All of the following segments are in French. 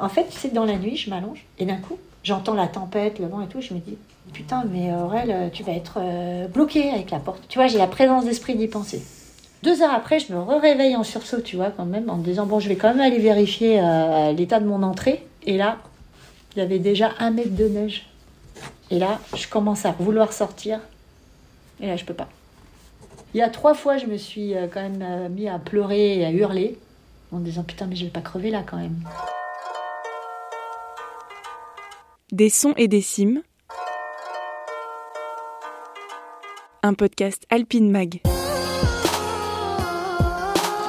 En fait, c'est dans la nuit, je m'allonge et d'un coup, j'entends la tempête, le vent et tout. Je me dis, putain, mais Aurel, tu vas être euh, bloqué avec la porte. Tu vois, j'ai la présence d'esprit d'y penser. Deux heures après, je me réveille en sursaut, tu vois, quand même, en me disant, bon, je vais quand même aller vérifier euh, l'état de mon entrée. Et là, il y avait déjà un mètre de neige. Et là, je commence à vouloir sortir. Et là, je peux pas. Il y a trois fois, je me suis euh, quand même mis à pleurer et à hurler en disant putain mais je vais pas crever là quand même. Des sons et des cimes. Un podcast Alpine Mag.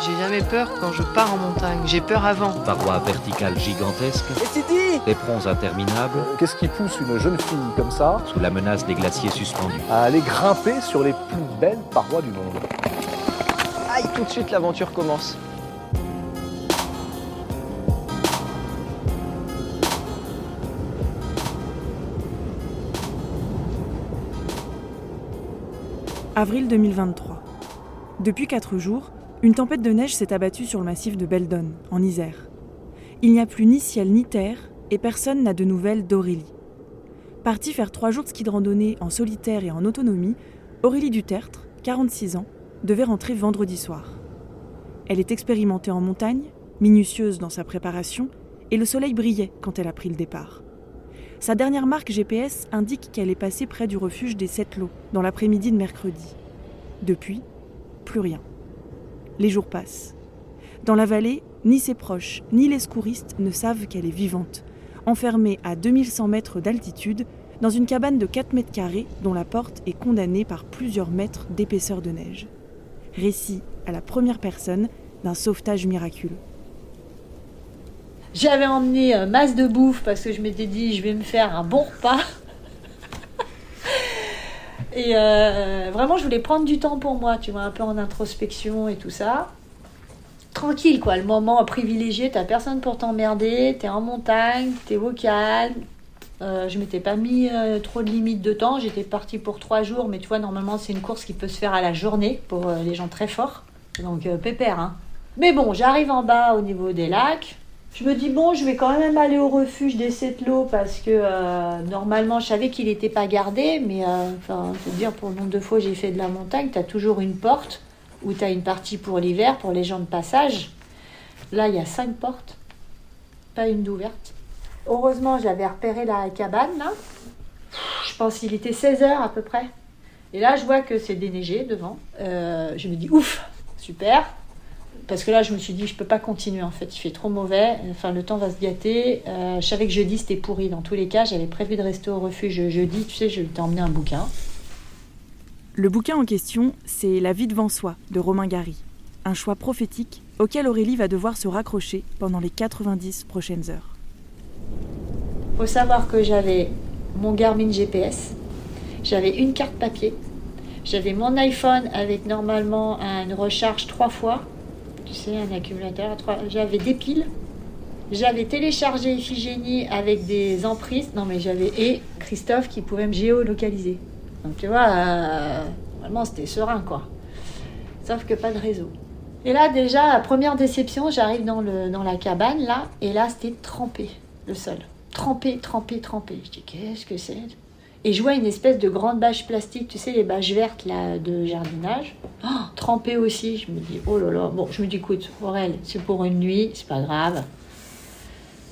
J'ai jamais peur quand je pars en montagne. J'ai peur avant. Parois verticales gigantesques. Éperons interminables. Qu'est-ce qui pousse une jeune fille comme ça Sous la menace des glaciers suspendus. À aller grimper sur les plus belles parois du monde? Aïe, tout de suite l'aventure commence. Avril 2023. Depuis quatre jours, une tempête de neige s'est abattue sur le massif de Beldon, en Isère. Il n'y a plus ni ciel ni terre, et personne n'a de nouvelles d'Aurélie. Partie faire trois jours de ski de randonnée en solitaire et en autonomie, Aurélie Dutertre, 46 ans, devait rentrer vendredi soir. Elle est expérimentée en montagne, minutieuse dans sa préparation, et le soleil brillait quand elle a pris le départ. Sa dernière marque GPS indique qu'elle est passée près du refuge des Sept Lots dans l'après-midi de mercredi. Depuis, plus rien. Les jours passent. Dans la vallée, ni ses proches, ni les secouristes ne savent qu'elle est vivante, enfermée à 2100 mètres d'altitude dans une cabane de 4 mètres carrés dont la porte est condamnée par plusieurs mètres d'épaisseur de neige. Récit à la première personne d'un sauvetage miraculeux. J'avais emmené euh, masse de bouffe parce que je m'étais dit je vais me faire un bon repas. et euh, vraiment, je voulais prendre du temps pour moi, tu vois, un peu en introspection et tout ça. Tranquille, quoi, le moment privilégié, t'as personne pour t'emmerder, t'es en montagne, t'es au calme. Euh, je m'étais pas mis trop de limites de temps, j'étais partie pour trois jours, mais tu vois, normalement, c'est une course qui peut se faire à la journée pour les gens très forts. Donc, pépère, hein. Mais bon, j'arrive en bas au niveau des lacs. Je me dis, bon, je vais quand même aller au refuge des Setlots parce que euh, normalement, je savais qu'il n'était pas gardé, mais euh, dire, pour le nombre de fois j'ai fait de la montagne, tu as toujours une porte où tu as une partie pour l'hiver, pour les gens de passage. Là, il y a cinq portes, pas une d'ouverte. Heureusement, j'avais repéré la cabane, là. Je pense qu'il était 16 heures à peu près. Et là, je vois que c'est déneigé devant. Euh, je me dis, ouf, super parce que là, je me suis dit, je peux pas continuer en fait, il fait trop mauvais, enfin, le temps va se gâter. Euh, je savais que jeudi c'était pourri dans tous les cas, j'avais prévu de rester au refuge jeudi, tu sais, je t'ai emmené un bouquin. Le bouquin en question, c'est La vie devant soi de Romain Gary, un choix prophétique auquel Aurélie va devoir se raccrocher pendant les 90 prochaines heures. Faut savoir que j'avais mon Garmin GPS, j'avais une carte papier, j'avais mon iPhone avec normalement une recharge trois fois un accumulateur. J'avais des piles. J'avais téléchargé Iphigénie avec des emprises. Non, mais j'avais. Et Christophe qui pouvait me géolocaliser. Donc, tu vois, euh, vraiment, c'était serein, quoi. Sauf que pas de réseau. Et là, déjà, première déception, j'arrive dans, dans la cabane, là, et là, c'était trempé, le sol. Trempé, trempé, trempé. Je dis, qu'est-ce que c'est? Et je vois une espèce de grande bâche plastique, tu sais, les bâches vertes là, de jardinage, oh, trempées aussi. Je me dis, oh là là. Bon, je me dis, écoute, Aurel, c'est pour une nuit, c'est pas grave.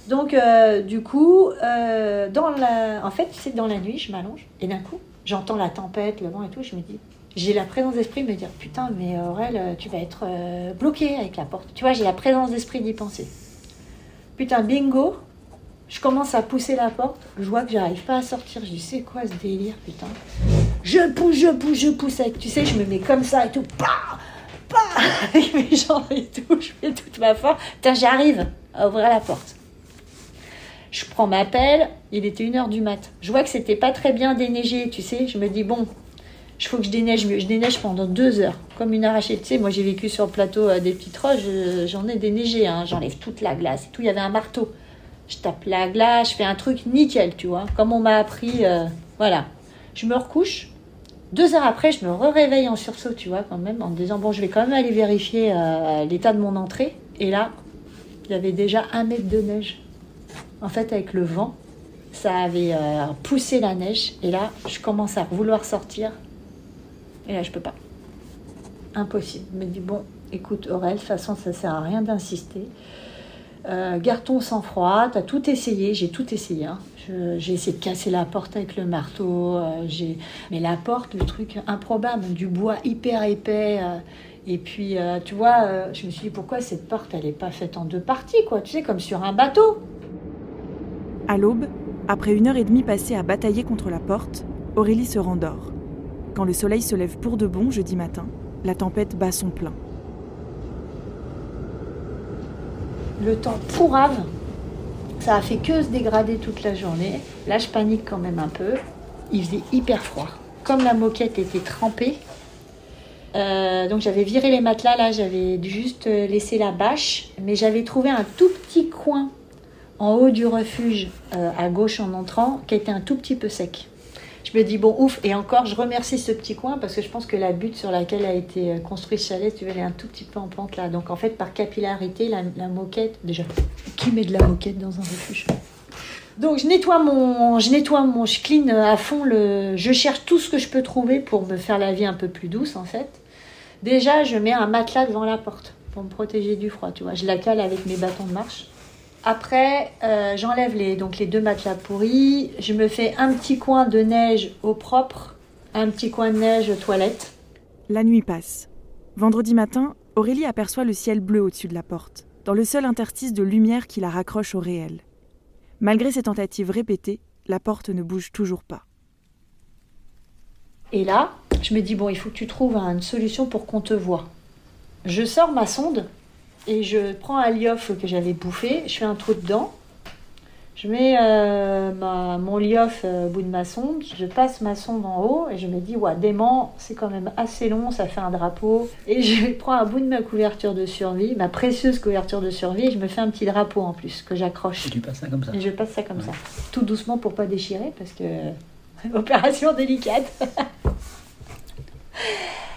Donc, euh, du coup, euh, dans la... en fait, c'est dans la nuit, je m'allonge, et d'un coup, j'entends la tempête, le vent et tout, je me dis, j'ai la présence d'esprit de me dire, putain, mais Aurel, tu vas être euh, bloqué avec la porte. Tu vois, j'ai la présence d'esprit d'y penser. Putain, bingo, je commence à pousser la porte, je vois que j'arrive pas à sortir. Je dis, c'est quoi ce délire, putain? Je pousse, je pousse, je pousse avec, tu sais, je me mets comme ça et tout, bah, bah, avec mes jambes et tout, je fais toute ma force. Putain, j'arrive à ouvrir la porte. Je prends ma pelle, il était une heure du mat. Je vois que c'était pas très bien déneigé, tu sais. Je me dis, bon, il faut que je déneige mieux. Je déneige pendant deux heures, comme une arrachée. Tu sais, moi j'ai vécu sur le plateau euh, des petites roches, j'en ai déneigé, hein. j'enlève toute la glace et tout. Il y avait un marteau je tape la glace, je fais un truc nickel, tu vois, comme on m'a appris. Euh, voilà. Je me recouche. Deux heures après, je me réveille en sursaut, tu vois, quand même, en me disant, bon, je vais quand même aller vérifier euh, l'état de mon entrée. Et là, il y avait déjà un mètre de neige. En fait, avec le vent, ça avait euh, poussé la neige. Et là, je commence à vouloir sortir. Et là, je peux pas. Impossible. Je me dis, bon, écoute, Aurel, de toute façon, ça sert à rien d'insister. Euh, garde ton sang-froid, t'as tout essayé, j'ai tout essayé. hein. J'ai essayé de casser la porte avec le marteau, euh, j'ai- mais la porte, le truc improbable, du bois hyper épais. euh, et puis, euh, tu vois, je me suis dit, pourquoi cette porte, elle n'est pas faite en deux parties, quoi, tu sais, comme sur un bateau À l'aube, après une heure et demie passée à batailler contre la porte, Aurélie se rendort. Quand le soleil se lève pour de bon jeudi matin, la tempête bat son plein. Le temps pourrave, ça a fait que se dégrader toute la journée. Là, je panique quand même un peu. Il faisait hyper froid. Comme la moquette était trempée, euh, donc j'avais viré les matelas, là, j'avais juste euh, laissé la bâche, mais j'avais trouvé un tout petit coin en haut du refuge, euh, à gauche en entrant, qui était un tout petit peu sec. Je me dis, bon, ouf, et encore, je remercie ce petit coin parce que je pense que la butte sur laquelle a été euh, construit ce chalet, tu vois, un tout petit peu en pente là. Donc en fait, par capillarité, la, moquette, déjà, qui met de la moquette dans un refuge? Donc je nettoie mon, je nettoie mon, je clean à fond le, je cherche tout ce que je peux trouver pour me faire la vie un peu plus douce en fait. Déjà, je mets un matelas devant la porte pour me protéger du froid, tu vois. Je la cale avec mes bâtons de marche. Après, euh, j'enlève les, donc les deux matelas pourris. Je me fais un petit coin de neige au propre, un petit coin de neige aux toilettes. La nuit passe. Vendredi matin, Aurélie aperçoit le ciel bleu au-dessus de la porte, dans le seul interstice de lumière qui la raccroche au réel. Malgré ses tentatives répétées, la porte ne bouge toujours pas. Et là, je me dis, bon, il faut que tu trouves une solution pour qu'on te voit. Je sors ma sonde et je prends un liof que j'avais bouffé, je fais un trou dedans, je mets euh, ma- mon liof euh, au bout de ma sonde, je passe ma sonde en haut et je me dis, ouais, dément, c'est quand même assez long, ça fait un drapeau. Et je prends un bout de ma couverture de survie, ma précieuse couverture de survie, et je me fais un petit drapeau en plus que j'accroche. Et tu passes ça comme ça. Et je passe ça comme ça. Tout doucement pour pas déchirer parce que opération délicate.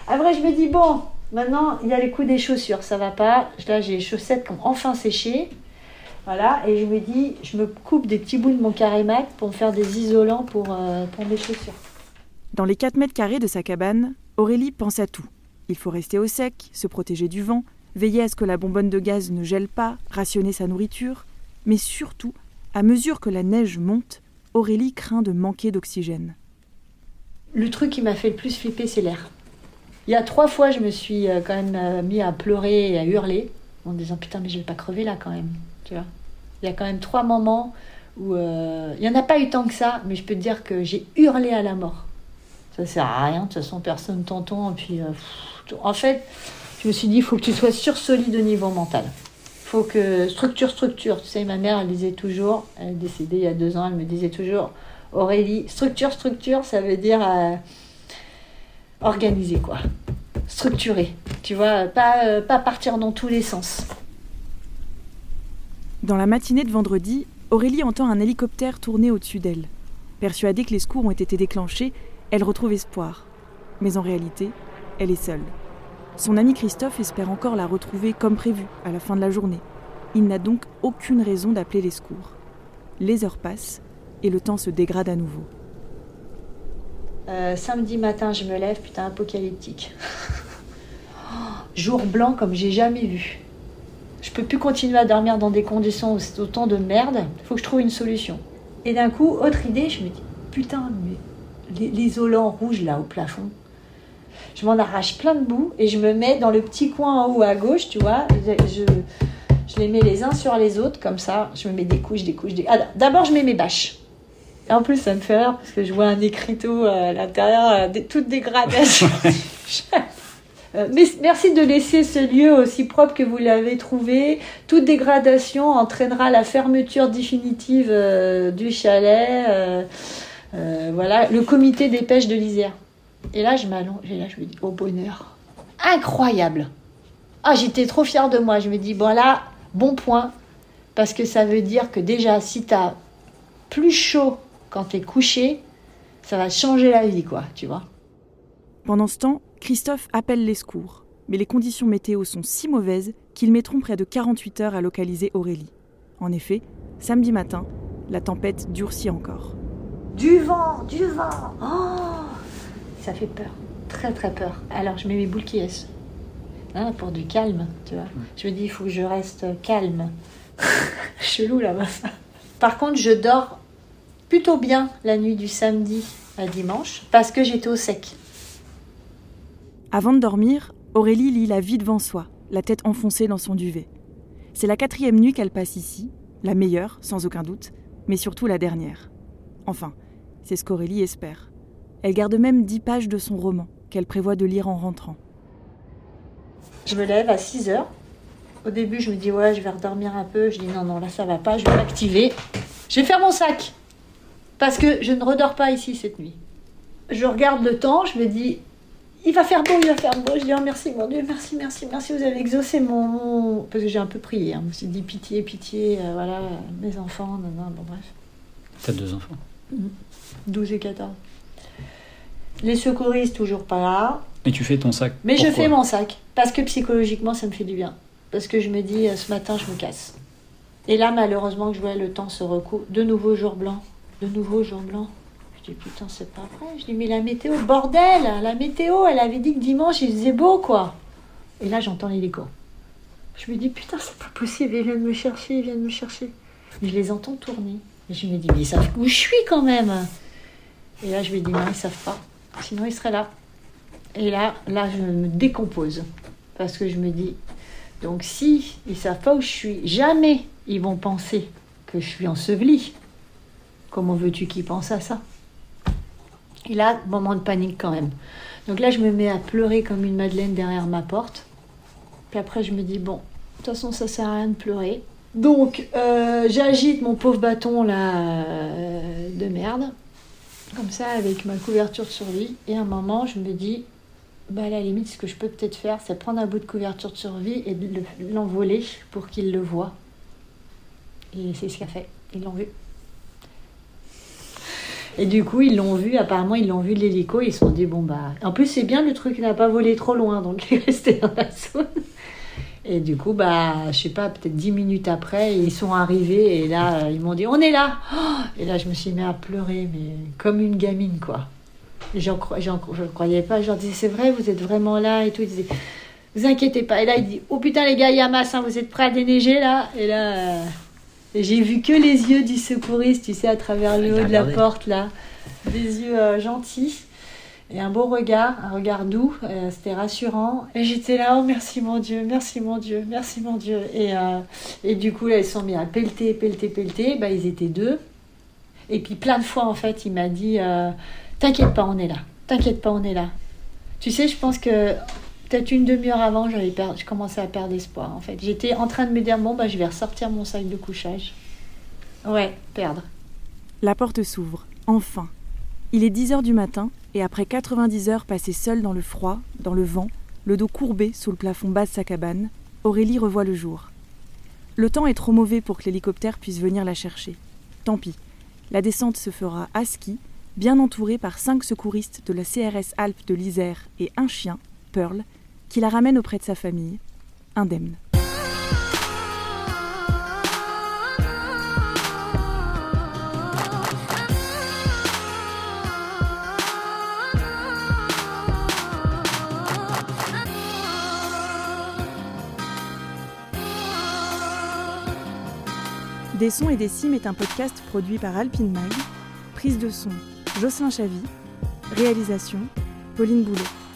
Après je me dis bon, maintenant il y a les coups des chaussures, ça va pas. Là j'ai les chaussettes qui ont enfin séché. Voilà, et je me dis, je me coupe des petits bouts de mon carémac pour me faire des isolants pour, euh, pour mes chaussures. Dans les 4 mètres carrés de sa cabane, Aurélie pense à tout. Il faut rester au sec, se protéger du vent, veiller à ce que la bonbonne de gaz ne gèle pas, rationner sa nourriture. Mais surtout, à mesure que la neige monte, Aurélie craint de manquer d'oxygène. Le truc qui m'a fait le plus flipper, c'est l'air. Il y a trois fois, je me suis euh, quand même euh, mis à pleurer et à hurler en disant putain, mais je vais pas crever là quand même. Tu vois Il y a quand même trois moments où euh, il y en a pas eu tant que ça, mais je peux te dire que j'ai hurlé à la mort. Ça sert à rien, de toute façon personne t'entend. Puis, en fait, je me suis dit, il faut que tu sois sursolide au niveau mental. faut que structure, structure. Tu sais, ma mère, elle disait toujours, elle est décédée il y a deux ans, elle me disait toujours, Aurélie, structure, structure, ça veut dire organiser, quoi. Structurer. Tu vois, pas, euh, pas partir dans tous les sens. Dans la matinée de vendredi, Aurélie entend un hélicoptère tourner au-dessus d'elle. Persuadée que les secours ont été déclenchés, elle retrouve espoir. Mais en réalité, elle est seule. Son ami Christophe espère encore la retrouver comme prévu à la fin de la journée. Il n'a donc aucune raison d'appeler les secours. Les heures passent et le temps se dégrade à nouveau. Euh, samedi matin, je me lève, putain, apocalyptique. Jour blanc comme j'ai jamais vu. Je peux plus continuer à dormir dans des conditions où- autant de merde. Faut que je trouve une solution. Et d'un coup, autre idée, je me dis, putain, mais l'isolant rouge là au plafond. Je m'en arrache plein de bouts et je me mets dans le petit coin en haut à gauche, tu vois. Je les mets les uns sur les autres, comme ça. Je me mets des couches, des couches, des... Ah, D'abord, je mets mes bâches. Et en plus, ça me fait rire parce que je vois un écriteau à l'intérieur, euh, toute dégradation. Euh, mais merci de laisser ce lieu aussi propre que vous l'avez trouvé. Toute dégradation entraînera la fermeture définitive euh, du chalet. euh, euh, voilà, le comité des pêches de l'Isère. Et là, je m'allonge et là, je me dis, au bonheur. Incroyable. Ah, j'étais trop fière de moi. Je me dis, bon là, bon point. Parce que ça veut dire que déjà, si tu as plus chaud quand tu es couché, ça va changer la vie, quoi, tu vois. Pendant ce temps, Christophe appelle les secours. Mais les conditions météo sont si mauvaises qu'ils mettront près de 48 heures à localiser Aurélie. En effet, samedi matin, la tempête durcit encore. Du vent, du vent. Oh Ça fait peur, très très peur. Alors je mets mes boules qui est hein, pour du calme, tu vois. Je me dis, il faut que je reste calme. Chelou là-bas. Par contre, je dors plutôt bien la nuit du samedi à dimanche parce que j'étais au sec. Avant de dormir, Aurélie lit la vie devant soi, la tête enfoncée dans son duvet. C'est la quatrième nuit qu'elle passe ici, la meilleure, sans aucun doute, mais surtout la dernière. Enfin, c'est ce qu'Aurélie espère. Elle garde même dix pages de son roman, qu'elle prévoit de lire en rentrant. Je me lève à 6 heures. Au début, je me dis, ouais, je vais redormir un peu. Je dis, non, non, là, ça va pas, je vais l'activer. Je vais faire mon sac. Parce que je ne redors pas ici cette nuit. Je regarde le temps, je me dis, il va faire beau, il va faire beau. Je dis, oh merci mon Dieu, merci, merci, merci, vous avez exaucé mon. Parce que j'ai un peu prié, hein. je me suis dit, pitié, pitié, euh, voilà, mes enfants, non, non, bon, bref. T'as deux enfants 12 et 14. Les secouristes, toujours pas là. Et tu fais ton sac Mais je fais mon sac. Parce que psychologiquement, ça me fait du bien. Parce que je me dis, euh, ce matin, je me casse. Et là, malheureusement, je vois le temps se recouvre. De nouveau jour blanc. De nouveau jour blanc. Je dis, putain, c'est pas vrai. Je dis, mais la météo, bordel La météo, elle avait dit que dimanche, il faisait beau, quoi. Et là, j'entends l'hélico. Je me dis, putain, c'est pas possible. Ils viennent me chercher, ils viennent me chercher. Je les entends tourner. Je me dis, mais ils savent où je suis quand même. Et là, je me dis, non, ils savent pas. Sinon, ils seraient là. Et là, là, je me décompose. Parce que je me dis, donc si ils savent pas où je suis, jamais ils vont penser que je suis ensevelie. Comment veux-tu qu'ils pensent à ça? Et là, moment de panique quand même. Donc là, je me mets à pleurer comme une madeleine derrière ma porte. Puis après, je me dis, bon, de toute façon, ça sert à rien de pleurer. Donc, euh, j'agite mon pauvre bâton là euh, de merde, comme ça, avec ma couverture de survie. Et à un moment, je me dis, bah, à la limite, ce que je peux peut-être faire, c'est prendre un bout de couverture de survie et l'envoler pour qu'il le voit. Et c'est ce qu'a fait. Ils l'ont vu. Et du coup, ils l'ont vu, apparemment, ils l'ont vu de l'hélico, ils se sont dit, bon, bah. En plus, c'est bien, le truc n'a pas volé trop loin, donc il est resté dans la zone. Et du coup, bah, je sais pas, peut-être dix minutes après, ils sont arrivés et là, euh, ils m'ont dit, on est là Oh Et là, je me suis mis à pleurer, mais comme une gamine, quoi. Je ne croyais pas, je leur disais, c'est vrai, vous êtes vraiment là et tout. Ils disaient, vous inquiétez pas. Et là, il dit, oh putain, les gars, il vous êtes prêts à déneiger là? Et là, euh, j'ai vu que les yeux du secouriste, tu sais, à travers le Il haut de la porte là. Des yeux euh, gentils. Et un beau regard, un regard doux, euh, c'était rassurant. Et j'étais là, oh merci mon Dieu, merci mon Dieu, merci mon Dieu. Et, euh, et du coup, là, ils sont mis à pelleter, pelleter, pelleter. Bah, ils étaient deux. Et puis plein de fois, en fait, il m'a dit, t'inquiète pas, on est là. T'inquiète pas, on est là. Tu sais, je pense que peut-être une demi-heure avant, j'avais je commençais à perdre espoir, en fait. J'étais en train de me dire, bon, bah, je vais ressortir mon sac de couchage. Ouais, perdre. La porte s'ouvre, enfin. Il est 10 heures du matin, et après 90 heures passées seule dans le froid, dans le vent, le dos courbé sous le plafond bas de sa cabane, Aurélie revoit le jour. Le temps est trop mauvais pour que l'hélicoptère puisse venir la chercher. Tant pis. La descente se fera à ski, bien entourée par cinq secouristes de la CRS Alpes de l'Isère et un chien, Pearl, qui la ramène auprès de sa famille, indemne. Des sons et des cimes est un podcast produit par Alpine Mag. Prise de son, Jocelyn Chavy. Réalisation, Pauline Boulet.